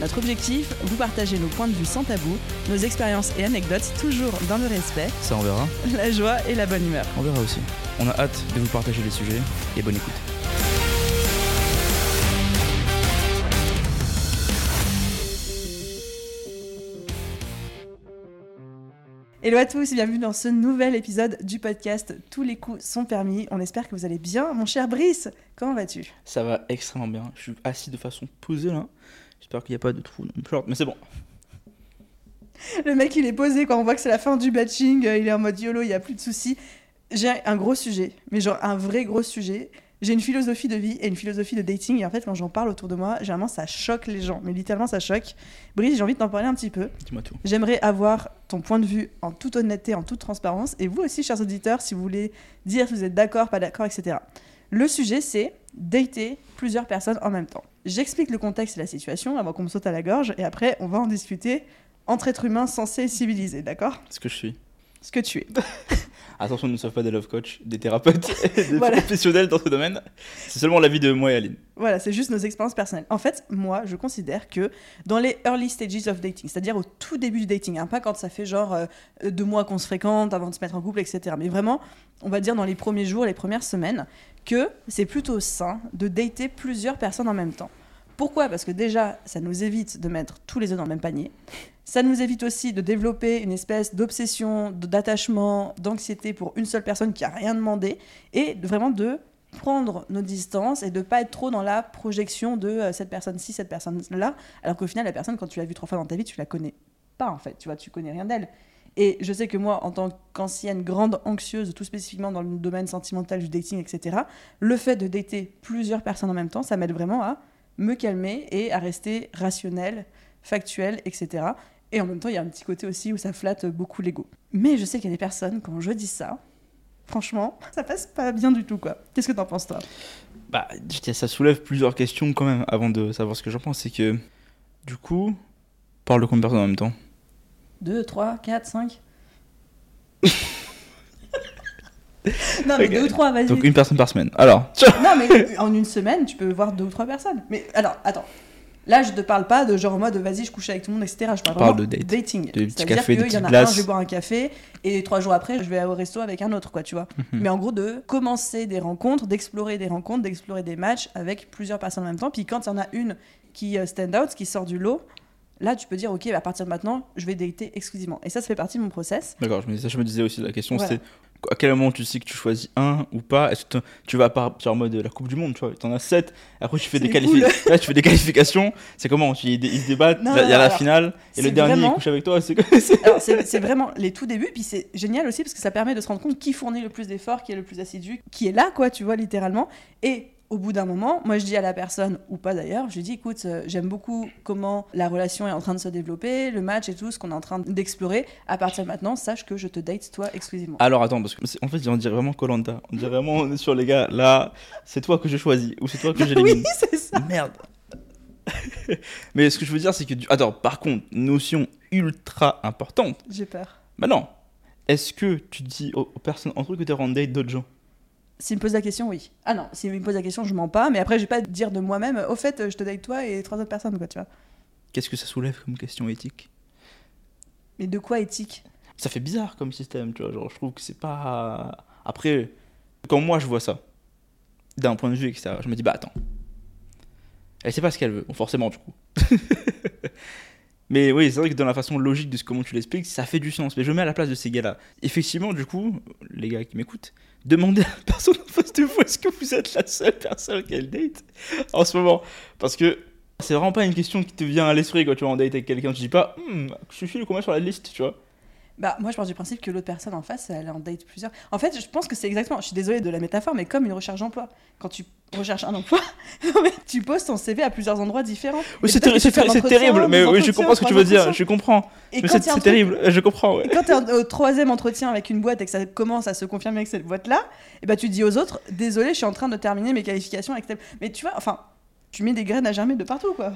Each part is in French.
Notre objectif, vous partager nos points de vue sans tabou, nos expériences et anecdotes toujours dans le respect, Ça on verra, la joie et la bonne humeur. on verra aussi. On a hâte de vous partager les sujets et bonne écoute. Hello à tous, bienvenue dans ce nouvel épisode du podcast Tous les coups sont permis. On espère que vous allez bien. Mon cher Brice, comment vas-tu? Ça va extrêmement bien, je suis assis de façon posée là. J'espère qu'il n'y a pas de trou dans mon short, mais c'est bon. Le mec il est posé quand on voit que c'est la fin du batching, euh, il est en mode YOLO, il n'y a plus de soucis. J'ai un gros sujet, mais genre un vrai gros sujet. J'ai une philosophie de vie et une philosophie de dating, et en fait, quand j'en parle autour de moi, généralement ça choque les gens, mais littéralement ça choque. Brice, j'ai envie de t'en parler un petit peu. Dis-moi tout. J'aimerais avoir ton point de vue en toute honnêteté, en toute transparence, et vous aussi, chers auditeurs, si vous voulez dire si vous êtes d'accord, pas d'accord, etc. Le sujet, c'est dater plusieurs personnes en même temps. J'explique le contexte et la situation avant qu'on me saute à la gorge, et après, on va en discuter entre êtres humains sensés et civilisés, d'accord? Ce que je suis. Ce que tu es. Attention, nous ne sommes pas des love coach, des thérapeutes, des Voilà. professionnels dans ce domaine. C'est seulement l'avis de moi et Aline. Voilà, c'est juste nos expériences personnelles. En fait, moi, je considère que dans les early stages of dating, c'est-à-dire au tout début du dating, hein, pas quand ça fait genre euh, deux mois qu'on se fréquente avant de se mettre en couple, etc. Mais vraiment, on va dire dans les premiers jours, les premières semaines, que c'est plutôt sain de dater plusieurs personnes en même temps. Pourquoi? Parce que déjà, ça nous évite de mettre tous les œufs dans le même panier. Ça nous évite aussi de développer une espèce d'obsession, d'attachement, d'anxiété pour une seule personne qui a rien demandé, et vraiment de prendre nos distances et de pas être trop dans la projection de euh, cette personne-ci, cette personne-là, alors qu'au final, la personne, quand tu l'as vue trois fois dans ta vie, tu la connais pas en fait, tu vois, tu connais rien d'elle. Et je sais que moi, en tant qu'ancienne grande anxieuse, tout spécifiquement dans le domaine sentimental du dating, etc., le fait de dater plusieurs personnes en même temps, ça m'aide vraiment à me calmer et à rester rationnel, factuel, etc. Et en même temps, il y a un petit côté aussi où ça flatte beaucoup l'ego. Mais je sais qu'il y a des personnes, quand je dis ça, franchement, ça passe pas bien du tout, quoi. Qu'est-ce que t'en penses, toi? Bah, ça soulève plusieurs questions quand même avant de savoir ce que j'en pense. C'est que, du coup, parle de combien de personnes en même temps? 2, 3, 4, 5 Non, mais deux ou trois, vas-y. Donc une personne par semaine. Alors, Non, mais en une semaine, tu peux voir deux ou trois personnes. Mais alors, attends. Là, je te parle pas de genre en mode vas-y, je couche avec tout le monde, etc. Je parle, parle de date. dating. De petits cafés, de qu'il y en a glaces. un, je vais boire un café, et trois jours après, je vais au resto avec un autre, quoi, tu vois. Mhm. Mais en gros, de commencer des rencontres, d'explorer des rencontres, d'explorer des matchs avec plusieurs personnes en même temps. Puis quand il y en a une qui euh, stand out, qui sort du lot, là, tu peux dire, ok, à partir de maintenant, je vais dater exclusivement. Et ça, ça fait partie de mon process. d'accord, je me, disais, je me disais aussi, la question Voilà. c'était à quel moment tu sais que tu choisis un ou pas? Est-ce que tu- vas partir en mode la Coupe du Monde, tu vois T'en as 7, après tu fais des, Là, tu fais des qualifications, c'est comment? Tu, ils, ils se débattent, il y a la finale, et le dernier vraiment- il couche avec toi, c'est vraiment les tout débuts, puis c'est génial aussi parce que ça permet de se rendre compte qui fournit le plus d'efforts, qui est le plus assidu, qui est là, quoi, tu vois, littéralement. Et au bout d'un moment, moi je dis à la personne, ou pas d'ailleurs, je lui dis écoute, euh, j'aime beaucoup comment la relation est en train de se développer, le match et tout, ce qu'on est en train d'explorer. À partir de maintenant, sache que je te date toi exclusivement. Alors attends, parce que c'est- en fait on dirait vraiment Colanta, on dirait vraiment on est sur les gars, là c'est toi que je choisis, ou c'est toi que j'élimine. oui, c'est ça. Merde. Mais ce que je veux dire, c'est que. du- Attends, par contre, notion ultra importante. J'ai peur. Bah non. Est-ce que tu dis aux, aux personnes entre eux que t'es en date d'autres gens? S'il me pose la question, oui. Ah non, s'il me pose la question, je mens pas, mais après, je vais pas dire de moi-même, au fait, je te date toi et trois autres personnes, quoi, tu vois. Qu'est-ce que ça soulève comme question éthique? Mais de quoi éthique? Ça fait bizarre comme système, tu vois. Genre, je trouve que c'est pas. Après, quand moi je vois ça, d'un point de vue extérieur, je me dis, bah attends. Elle sait pas ce qu'elle veut, forcément, du coup. Mais oui, c'est vrai que dans la façon logique de ce, comment tu l'expliques, ça fait du sens. Mais je me mets à la place de ces gars-là. Effectivement, du coup, les gars qui m'écoutent, demandez à la personne en face de vous est-ce que vous êtes la seule personne qu'elle date en ce moment? Parce que c'est vraiment pas une question qui te vient à l'esprit quand tu vas en date avec quelqu'un. Tu dis pas, Hmm, je suis le combien sur la liste, tu vois. Bah, moi, je pars du principe que l'autre personne en face, elle en date plusieurs. En fait, je pense que c'est exactement, je suis désolée de la métaphore, mais comme une recherche d'emploi. Quand tu recherches un emploi, tu poses ton CV à plusieurs endroits différents. Oui, c'est terri- terrible, mais oui, je comprends ce que tu veux dire, je comprends. Et Mais c'est truc- terrible, je comprends, ouais. Et quand tu es au troisième entretien avec une boîte et que ça commence à se confirmer avec cette boîte-là, et bah tu dis aux autres, désolé, je suis en train de terminer mes qualifications avec telle... Mais tu vois, enfin, tu mets des graines à germer de partout, quoi.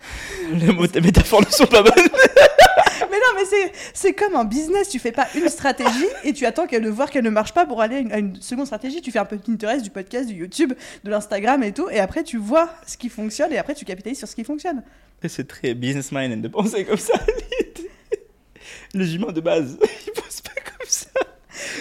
Les mots- tes métaphores ne sont pas bonnes. Mais c'est, c'est comme un business, tu fais pas une stratégie et tu attends qu'elle de voir qu'elle ne marche pas pour aller à une, à une seconde stratégie. Tu fais un peu de Pinterest, du podcast, du YouTube, de l'Instagram et tout, et après tu vois ce qui fonctionne et après tu capitalises sur ce qui fonctionne. C'est très business mind de penser comme ça. Les humains de base,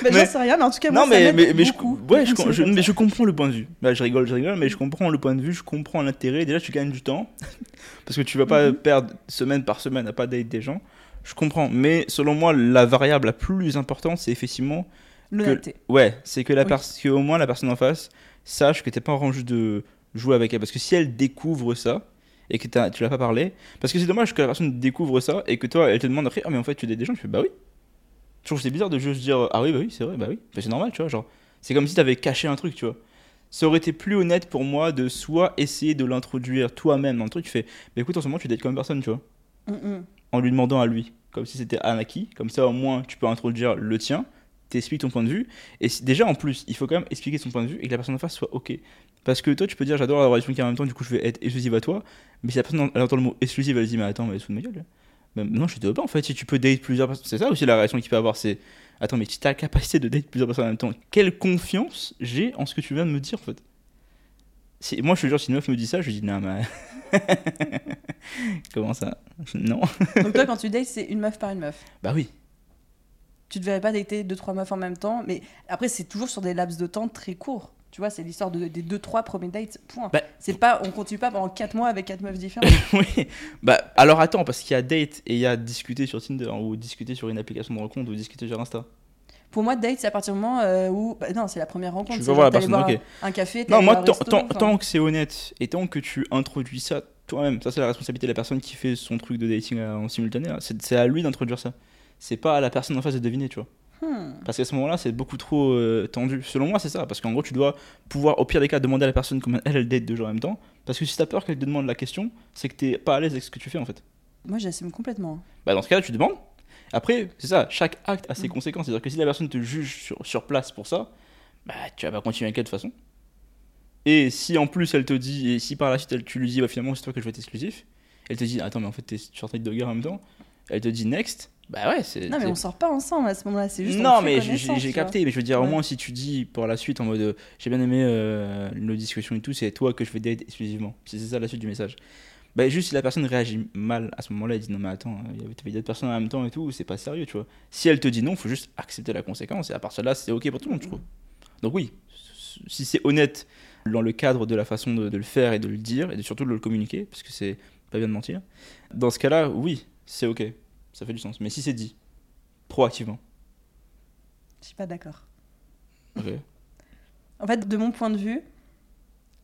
Mais- J'en sais rien, mais en tout cas, moi, non, ça mais, je, beaucoup ouais, je, je- comme mais je comprends le point de vue. Bah, je rigole, je rigole, mais je comprends le point de vue, je comprends l'intérêt. Déjà, tu gagnes du temps parce que tu vas pas Mhm. perdre semaine par semaine à pas date des gens. Je comprends, mais selon moi, la variable la plus importante, c'est effectivement L'honnêteté. Ouais, c'est que, la Oui. que au moins la personne en face sache que t'es pas en juste de jouer avec elle. Parce que si elle découvre ça et que tu l'as pas parlé, parce que c'est dommage que la personne découvre ça et que toi elle te demande après, ah mais en fait tu dates des gens, tu fais bah oui. Je trouve que c'est bizarre de juste dire, ah oui, bah oui, c'est vrai, bah oui. Enfin, c'est normal, tu vois. Genre, c'est comme si t'avais caché un truc, tu vois. Ça aurait été plus honnête pour moi de soit essayer de l'introduire toi-même dans le truc, tu fais, bah écoute, en ce moment tu dates comme personne, tu vois Mm, en lui demandant à lui, comme si c'était un acquis, comme ça au moins tu peux introduire le tien, t'expliques ton point de vue, et déjà en plus, il faut quand même expliquer son point de vue et que la personne en face soit ok. Parce que toi tu peux dire j'adore la relation qui est en même temps, du coup je vais être exclusive à toi, mais si la personne elle entend le mot exclusive, elle se dit mais attends, mais fout de ma gueule. Non, je te pas en fait, si tu peux date plusieurs personnes, c'est ça aussi la réaction qu'il peut avoir, c'est attends, mais si t'as la capacité de date plusieurs personnes en même temps, quelle confiance j'ai en ce que tu viens de me dire en fait? Si, moi je te jure, si une meuf me dit ça, je lui dis non, mais. Comment ça? Non Donc toi, quand tu dates, c'est une meuf par une meuf? Bah oui. Tu ne devrais pas dater deux, trois meufs en même temps, mais après, c'est toujours sur des laps de temps très courts. Tu vois, c'est l'histoire de, des deux, trois premiers dates, point. Bah- c'est pas, on continue pas pendant quatre mois avec quatre meufs différentes. oui. Bah alors attends, parce qu'il y a date et il y a discuter sur Tinder ou discuter sur une application de rencontre ou discuter sur Insta. Pour moi, date, c'est à partir du moment euh, où. Bah, non, c'est la première rencontre. Tu vas voir la personne, boire ok. un, café, Non, moi, resto, tant- enfin. tant que c'est honnête et tant que tu introduis ça toi-même, ça c'est la responsabilité de la personne qui fait son truc de dating euh, en simultané. hein. C'est à lui d'introduire ça. C'est pas à la personne en face de deviner, tu vois. Hmm. Parce qu'à ce moment-là, c'est beaucoup trop euh, tendu. Selon moi, c'est ça. Parce qu'en gros, tu dois pouvoir, au pire des cas, demander à la personne comment elle, elle date deux jours en même temps. Parce que si t'as peur qu'elle te demande la question, c'est que t'es pas à l'aise avec ce que tu fais en fait. Moi, j'assume complètement. Bah dans ce cas-là, tu demandes. Après, c'est ça, chaque acte a ses Mm. conséquences. C'est-à-dire que si la personne te juge sur, sur place pour ça, bah tu vas pas continuer avec elle de toute façon. Et si en plus elle te dit, et si par la suite elle, tu lui dis, bah finalement c'est toi que je vais être exclusif, elle te dit, attends, mais en fait t'es sur train de guerre en même temps, elle te dit next, bah ouais, c'est. Non, mais on sort pas ensemble à ce moment-là, c'est juste. on non, mais j'ai- capté, mais je veux dire, au moins si tu dis par la suite en mode euh, j'ai bien aimé euh, nos discussions et tout, c'est toi que je vais date exclusivement. Si c'est ça la suite du message. Bah, juste si la personne réagit mal à ce moment-là, elle dit non, mais attends, il y avait d'autres personnes en même temps et tout, c'est pas sérieux, tu vois. Si elle te dit non, faut juste accepter la conséquence et à partir de là, c'est ok pour tout le monde, je trouve. Donc, oui, si c'est honnête dans le cadre de la façon de, de le faire et de le dire et de, surtout de le communiquer, parce que c'est pas bien de mentir, dans ce cas-là, oui, c'est ok, ça fait du sens. Mais si c'est dit proactivement, Je suis pas d'accord. ok. En fait, de mon point de vue,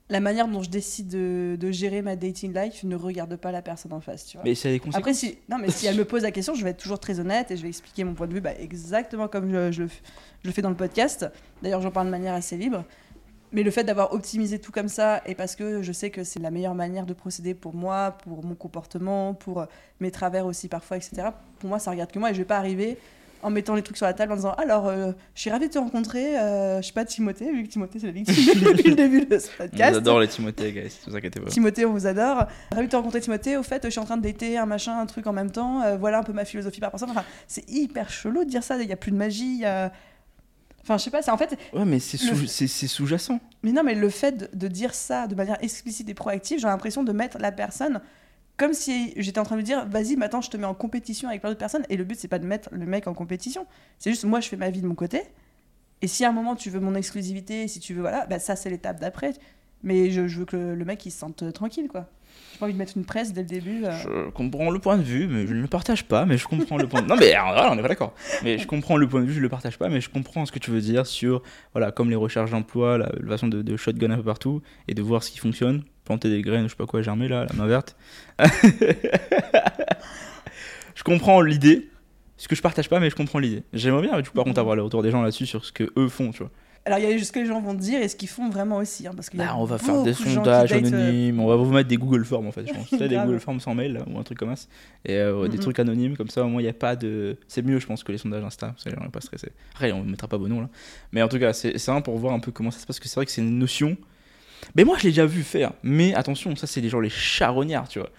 la manière dont je décide de, de gérer ma dating life ne regarde pas la personne en face, tu vois. Mais a des conséquences. Après, si, non, mais si elle me pose la question, je vais être toujours très honnête et je vais expliquer mon point de vue bah, exactement comme je, je le, f- je le fais dans le podcast. D'ailleurs, j'en parle de manière assez libre. Mais le fait d'avoir optimisé tout comme ça, et parce que je sais que c'est la meilleure manière de procéder pour moi, pour mon comportement, pour euh, mes travers aussi parfois, etc., pour moi, ça regarde que moi et je vais pas arriver en mettant les trucs sur la table en disant Alors, euh, je suis ravie de te rencontrer, euh, je sais pas, Timothée, vu que Timothée, c'est la victime depuis le début de ce On podcast. adore les Timothée, guys, ne vous inquiétez pas. Timothée, on vous adore. Ravi de te rencontrer, Timothée. Au fait, je suis en train de dater un machin, un truc en même temps. Euh, voilà un peu ma philosophie par rapport à ça. Enfin, c'est hyper chelou de dire ça. Il n'y a plus de magie. y a- Enfin, je sais pas, c'est en fait. Ouais, mais c'est Le- sous- sous-jacent. Mais non, mais le fait de, de dire ça de manière explicite et proactive, j'ai l'impression de mettre la personne comme si j'étais en train de lui dire vas-y, maintenant je te mets en compétition avec plein d'autres personnes. Et le but, c'est pas de mettre le mec en compétition. C'est juste moi, je fais ma vie de mon côté. Et si à un moment tu veux mon exclusivité, si tu veux, voilà, bah, ça c'est l'étape d'après. Mais je, je veux que le, le mec il se sente euh, tranquille, quoi. J'ai pas envie de mettre une presse dès le début. euh. Je comprends le point de vue, mais je ne le partage pas, mais je comprends le point Non, mais voilà, on est pas d'accord. Mais je comprends le point de vue, je le partage pas, mais je comprends ce que tu veux dire sur, voilà, comme les recherches d'emploi, la, façon de, de shotgun un peu partout, et de voir ce qui fonctionne, planter des graines, je sais pas quoi, germer là, la main verte. je comprends l'idée, Ce que je partage pas, mais je comprends l'idée. J'aimerais bien, coup, par contre, avoir le retour des gens là-dessus sur ce que eux font, tu vois. Alors, il y a ce que les gens vont dire et ce qu'ils font vraiment aussi. hein, parce a Bah, on va faire des sondages euh, anonymes, on va vous mettre des Google Forms en fait, je pense. Des. Google Forms sans mail ou un truc comme ça. Et euh, des trucs anonymes comme ça, au moins il n'y a pas de. C'est mieux, je pense, que les sondages Insta, parce que les gens pas stressés. Après, on ne mettra pas vos noms là. Mais en tout cas, c'est un pour voir un peu comment ça se passe, parce que c'est vrai que c'est une notion. Mais moi, je l'ai déjà vu faire. Mais attention, ça, c'est les gens les charognards, tu vois.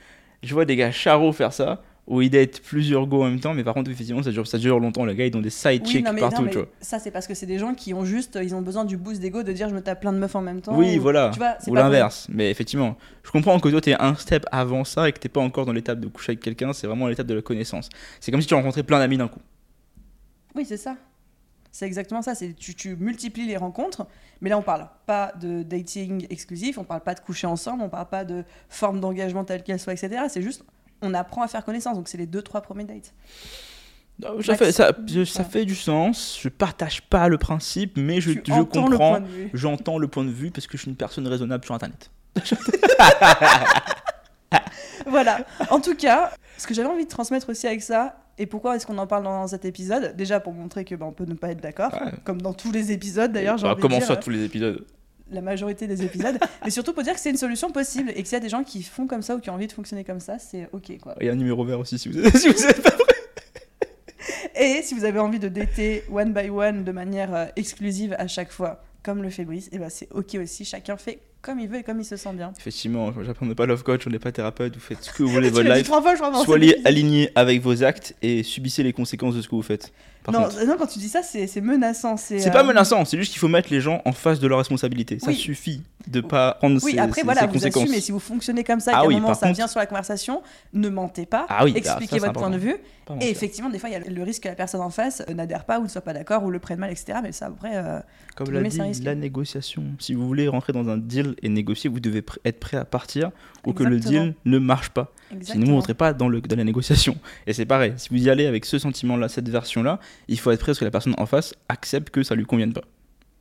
Je vois des gars charros faire ça, où ils datent plusieurs go en même temps, mais par contre, effectivement, ça dure, ça dure longtemps. Les gars, ils ont des side Oui, partout, non, tu vois. ça c'est parce que c'est des gens qui ont juste, ils ont besoin du boost d'ego de dire je me tape plein de meufs en même temps. Oui, ou- voilà. Tu vois, c'est Ou l'inverse. Mais effectivement, je comprends que toi, tu es un step avant ça et que t'es pas encore dans l'étape de coucher avec quelqu'un, c'est vraiment l'étape de la connaissance. C'est comme si tu rencontrais plein d'amis d'un coup. Oui, c'est ça. C'est exactement ça. C'est tu, tu multiplies les rencontres, mais là on parle pas de dating exclusif, on parle pas de coucher ensemble, on parle pas de forme d'engagement telle qu'elle soit, etc. C'est juste on apprend à faire connaissance. Donc c'est les deux trois premiers dates. Ça fait, ça, ça Ouais. fait du sens. Je partage pas le principe, mais je, comprends. J'entends le point de vue parce que je suis une personne raisonnable sur Internet. Voilà. En tout cas, ce que j'avais envie de transmettre aussi avec ça, et pourquoi est-ce qu'on en parle dans cet épisode? Déjà pour montrer que ben, on peut ne pas être d'accord, Ouais. comme dans tous les épisodes d'ailleurs. Bah, comment ça, tous les épisodes? La majorité des épisodes, mais surtout pour dire que c'est une solution possible et que s'il y a des gens qui font comme ça ou qui ont envie de fonctionner comme ça, c'est ok quoi. Il y a un numéro vert aussi si vous êtes, si vous êtes pas Et si vous avez envie de dater one by one de manière euh, exclusive à chaque fois, comme le fait Brice, et ben c'est ok aussi. Chacun fait comme il veut et comme il se sent bien. Effectivement, j'apprends, on n'est pas love coach, on n'est pas thérapeute, vous faites ce que vous voulez votre life. Soyez alignés avec vos actes et subissez les conséquences de ce que vous faites. Par Non, contre. non, quand tu dis ça, c'est c'est menaçant. C'est C'est euh, pas menaçant, c'est juste qu'il faut mettre les gens en face de leurs responsabilités. Ça Oui. suffit de pas prendre Oui, ces, après, ces- voilà, ces vous conséquences. assumez. Si vous fonctionnez comme ça, Ah qu'à oui, un moment ça contre- vient sur la conversation, ne mentez pas. Ah oui, bah, expliquez ça, votre point de vue. Pas Et effectivement, des fois, il y a le risque que la personne en face euh, n'adhère pas ou ne soit pas d'accord ou le prenne mal, etc. Mais ça, après, euh, Comme l'a dit, la négociation. Si vous voulez rentrer dans un deal et négocier, vous devez être prêt à partir ou que le deal ne marche pas. Exactement. Sinon, vous ne rentrez pas dans, le, dans la négociation. Et c'est pareil, si vous y allez avec ce sentiment-là, cette version-là, il faut être prêt à ce que la personne en face accepte que ça lui convienne pas.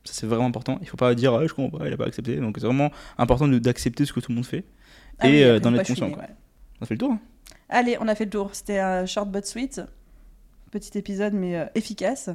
Ça, c'est vraiment important. Il ne faut pas dire, ah, je comprends pas, il a pas accepté. Donc, c'est vraiment important d'accepter ce que tout le monde fait. Ah et, euh, d'en être conscient, ouais. On a fait le tour. hein Allez, on a fait le tour. C'était un short but sweet. Petit épisode, mais euh, efficace.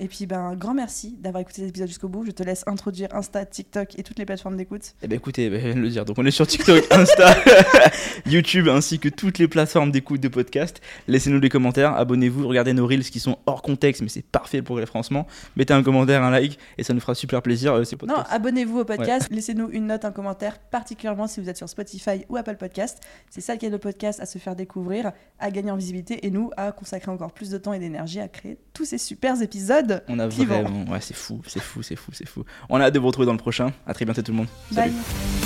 Et puis, ben, un grand merci d'avoir écouté cet épisode jusqu'au bout. Je te laisse introduire Insta, TikTok et toutes les plateformes d'écoute. Eh ben écoutez, ben, je viens de le dire. Donc on est sur TikTok, Insta, YouTube ainsi que toutes les plateformes d'écoute de podcast. Laissez-nous des commentaires, abonnez-vous, regardez nos reels qui sont hors contexte, mais c'est parfait pour le référencement. Mettez un commentaire, un like et ça nous fera super plaisir. euh, c'est le Non, abonnez-vous au podcast. Laissez-nous une note, un commentaire, particulièrement si vous êtes sur Spotify ou Apple Podcast. C'est ça qui aide le podcast à se faire découvrir, à gagner en visibilité et nous à consacrer encore plus de temps et d'énergie à créer tous ces super épisodes. On a vraiment, ouais, c'est fou, c'est fou, c'est fou, c'est fou. On a hâte de vous retrouver dans le prochain. À très bientôt tout le monde. Salut. Bye.